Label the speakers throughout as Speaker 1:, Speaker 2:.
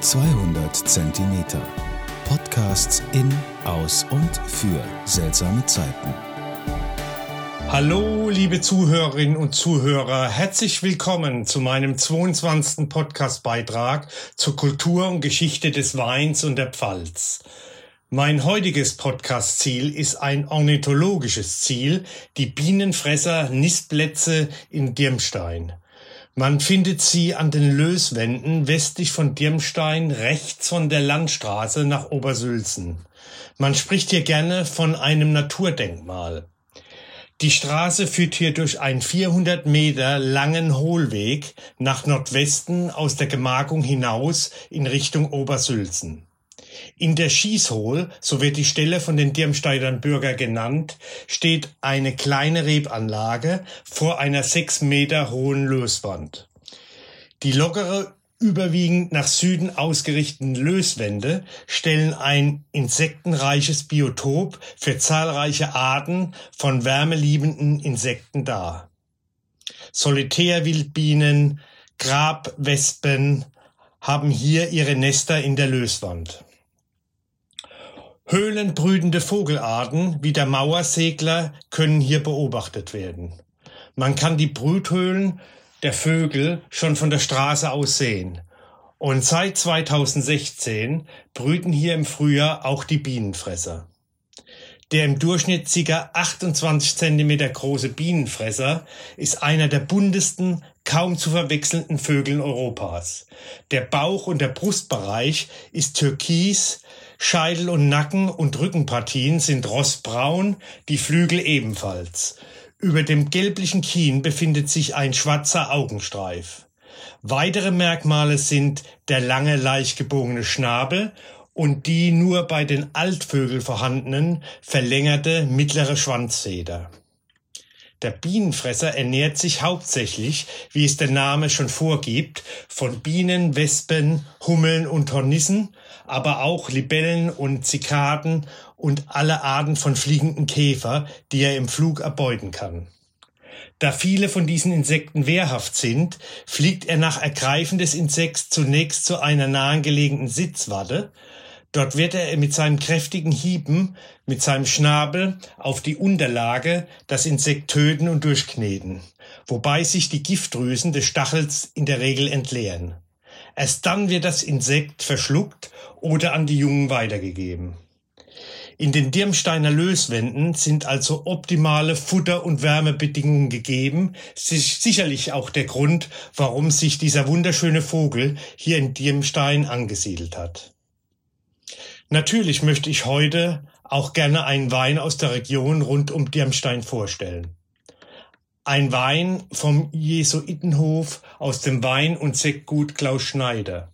Speaker 1: 200 Zentimeter. Podcasts in, aus und für seltsame Zeiten.
Speaker 2: Hallo, liebe Zuhörerinnen und Zuhörer, herzlich willkommen zu meinem 22. Podcastbeitrag zur Kultur und Geschichte des Weins und der Pfalz. Mein heutiges Podcast-Ziel ist ein ornithologisches Ziel, die Bienenfresser Nistplätze in Dirmstein. Man findet sie an den Löswänden westlich von Dirmstein rechts von der Landstraße nach Obersülzen. Man spricht hier gerne von einem Naturdenkmal. Die Straße führt hier durch einen 400 Meter langen Hohlweg nach Nordwesten aus der Gemarkung hinaus in Richtung Obersülzen. In der Schießhohl, so wird die Stelle von den Dirmsteidern Bürger genannt, steht eine kleine Rebanlage vor einer sechs Meter hohen Löswand. Die lockere, überwiegend nach Süden ausgerichteten Löswände stellen ein insektenreiches Biotop für zahlreiche Arten von wärmeliebenden Insekten dar. Solitärwildbienen, Grabwespen haben hier ihre Nester in der Löswand. Höhlenbrütende Vogelarten wie der Mauersegler können hier beobachtet werden. Man kann die Brüthöhlen der Vögel schon von der Straße aus sehen. Und seit 2016 brüten hier im Frühjahr auch die Bienenfresser. Der im Durchschnitt ca. 28 cm große Bienenfresser ist einer der buntesten, kaum zu verwechselnden Vögeln Europas. Der Bauch- und der Brustbereich ist türkis, Scheitel und Nacken und Rückenpartien sind rostbraun, die Flügel ebenfalls. Über dem gelblichen Kien befindet sich ein schwarzer Augenstreif. Weitere Merkmale sind der lange, leicht gebogene Schnabel und die nur bei den Altvögeln vorhandenen verlängerte mittlere Schwanzfeder. Der Bienenfresser ernährt sich hauptsächlich, wie es der Name schon vorgibt, von Bienen, Wespen, Hummeln und Hornissen, aber auch Libellen und Zikaden und alle Arten von fliegenden Käfer, die er im Flug erbeuten kann. Da viele von diesen Insekten wehrhaft sind, fliegt er nach Ergreifen des Insekts zunächst zu einer nahegelegenen Sitzwatte, Dort wird er mit seinen kräftigen Hieben, mit seinem Schnabel auf die Unterlage das Insekt töten und durchkneten, wobei sich die Giftdrüsen des Stachels in der Regel entleeren. Erst dann wird das Insekt verschluckt oder an die Jungen weitergegeben. In den Dirmsteiner Löswänden sind also optimale Futter- und Wärmebedingungen gegeben. sicherlich auch der Grund, warum sich dieser wunderschöne Vogel hier in Dirmstein angesiedelt hat. Natürlich möchte ich heute auch gerne einen Wein aus der Region rund um Dirmstein vorstellen. Ein Wein vom Jesuitenhof aus dem Wein- und Sektgut Klaus Schneider.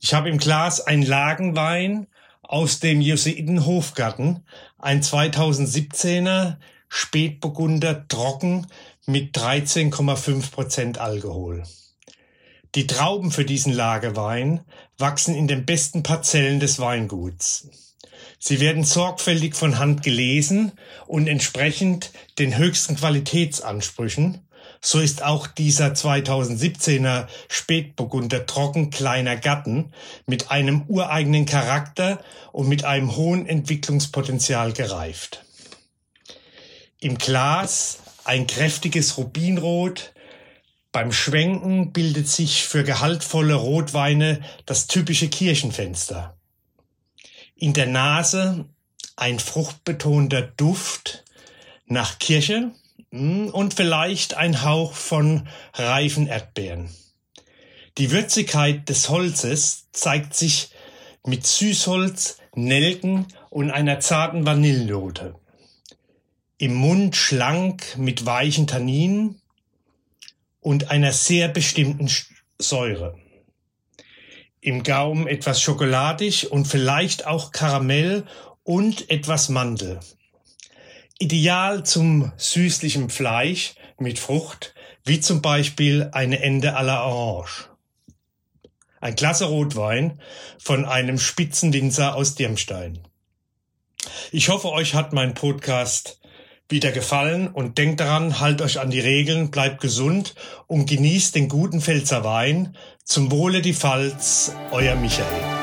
Speaker 2: Ich habe im Glas ein Lagenwein aus dem Jesuitenhofgarten, ein 2017er Spätburgunder trocken mit 13,5 Prozent Alkohol. Die Trauben für diesen Lagerwein wachsen in den besten Parzellen des Weinguts. Sie werden sorgfältig von Hand gelesen und entsprechend den höchsten Qualitätsansprüchen. So ist auch dieser 2017er Spätburgunder Trocken kleiner Gatten mit einem ureigenen Charakter und mit einem hohen Entwicklungspotenzial gereift. Im Glas ein kräftiges Rubinrot, beim Schwenken bildet sich für gehaltvolle Rotweine das typische Kirchenfenster. In der Nase ein fruchtbetonter Duft nach Kirche hm, und vielleicht ein Hauch von reifen Erdbeeren. Die Würzigkeit des Holzes zeigt sich mit Süßholz, Nelken und einer zarten Vanillenote. Im Mund schlank mit weichen Tanninen und einer sehr bestimmten Säure. Im Gaumen etwas schokoladig und vielleicht auch Karamell und etwas Mandel. Ideal zum süßlichen Fleisch mit Frucht, wie zum Beispiel eine Ende à la Orange. Ein klasse Rotwein von einem Spitzenwinzer aus Dirmstein. Ich hoffe, euch hat mein Podcast wieder gefallen und denkt daran, halt euch an die Regeln, bleibt gesund und genießt den guten Pfälzer Wein. Zum Wohle die Pfalz, euer Michael.